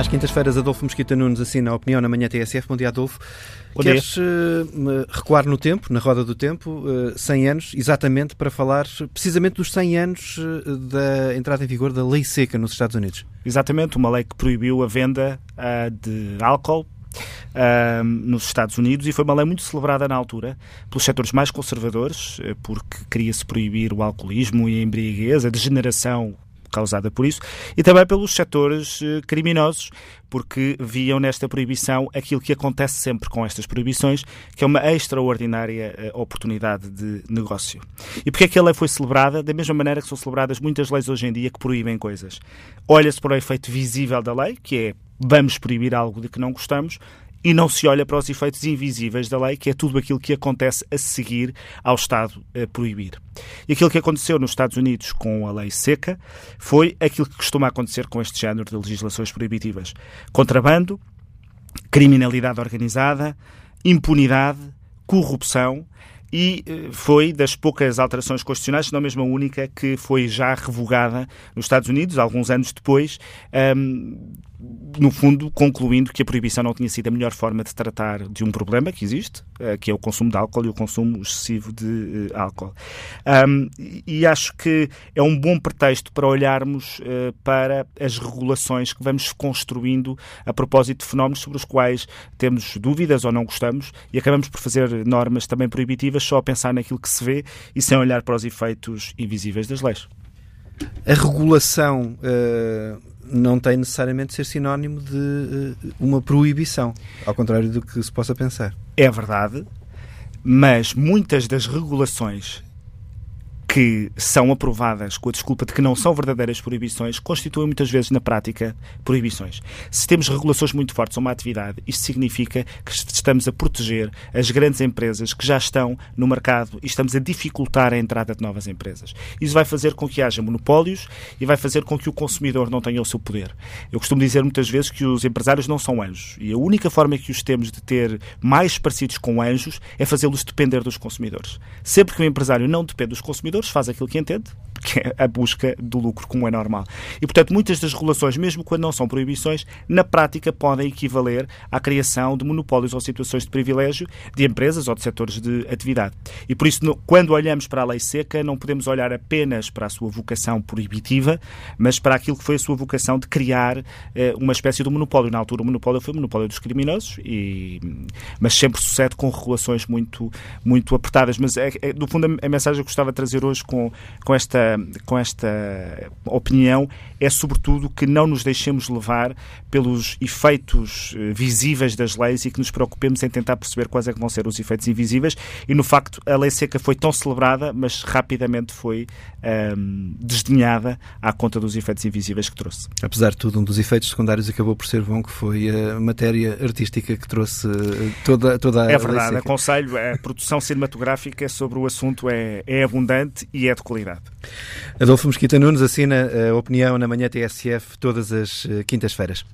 Às quintas-feiras, Adolfo Mosquita Nunes assina a opinião na manhã TSF. Bom dia, Adolfo. Bom Queres. Uh, recuar no tempo, na roda do tempo, uh, 100 anos, exatamente para falar precisamente dos 100 anos uh, da entrada em vigor da lei seca nos Estados Unidos? Exatamente, uma lei que proibiu a venda uh, de álcool Uh, nos Estados Unidos e foi uma lei muito celebrada na altura pelos setores mais conservadores, porque queria-se proibir o alcoolismo e a embriaguez, a degeneração causada por isso, e também pelos setores eh, criminosos, porque viam nesta proibição aquilo que acontece sempre com estas proibições, que é uma extraordinária eh, oportunidade de negócio. E porque é que a lei foi celebrada? Da mesma maneira que são celebradas muitas leis hoje em dia que proíbem coisas. Olha-se para o efeito visível da lei, que é vamos proibir algo de que não gostamos, e não se olha para os efeitos invisíveis da lei, que é tudo aquilo que acontece a seguir ao Estado a proibir. E aquilo que aconteceu nos Estados Unidos com a lei seca foi aquilo que costuma acontecer com este género de legislações proibitivas: contrabando, criminalidade organizada, impunidade, corrupção e eh, foi das poucas alterações constitucionais, se não mesmo a única, que foi já revogada nos Estados Unidos, alguns anos depois, um, no fundo, concluindo que a proibição não tinha sido a melhor forma de tratar de um problema que existe, eh, que é o consumo de álcool e o consumo excessivo de uh, álcool. Um, e acho que é um bom pretexto para olharmos uh, para as regulações que vamos construindo a propósito de fenómenos sobre os quais temos dúvidas ou não gostamos e acabamos por fazer normas também proibitivas só a pensar naquilo que se vê e sem olhar para os efeitos invisíveis das leis. A regulação uh, não tem necessariamente de ser sinónimo de uh, uma proibição, ao contrário do que se possa pensar. É verdade, mas muitas das regulações que são aprovadas com a desculpa de que não são verdadeiras proibições, constituem muitas vezes na prática proibições. Se temos regulações muito fortes a uma atividade, isto significa que estamos a proteger as grandes empresas que já estão no mercado e estamos a dificultar a entrada de novas empresas. Isso vai fazer com que haja monopólios e vai fazer com que o consumidor não tenha o seu poder. Eu costumo dizer muitas vezes que os empresários não são anjos e a única forma que os temos de ter mais parecidos com anjos é fazê-los depender dos consumidores. Sempre que o empresário não depende dos consumidores, faz aquilo que entende, que é a busca do lucro, como é normal. E, portanto, muitas das regulações, mesmo quando não são proibições, na prática podem equivaler à criação de monopólios ou situações de privilégio de empresas ou de setores de atividade. E por isso, quando olhamos para a lei seca, não podemos olhar apenas para a sua vocação proibitiva, mas para aquilo que foi a sua vocação de criar eh, uma espécie de monopólio. Na altura, o monopólio foi o monopólio dos criminosos, e, mas sempre sucede com regulações muito, muito apertadas. Mas, é, é, fundo, a, mensagem que gostava de trazer hoje com, com esta com esta opinião é, sobretudo, que não nos deixemos levar pelos efeitos eh, visíveis das leis e que nos preocupemos em tentar perceber quais é que vão ser os efeitos invisíveis. E, no facto, a lei seca foi tão celebrada, mas rapidamente foi ehm, desdenhada à conta dos efeitos invisíveis que trouxe. Apesar de tudo, um dos efeitos secundários acabou por ser bom, que foi a matéria artística que trouxe eh, toda, toda a É verdade, aconselho, a produção cinematográfica sobre o assunto é, é abundante e é de qualidade. Adolfo Mesquita Nunes assina a opinião na manhã TSF todas as eh, quintas-feiras.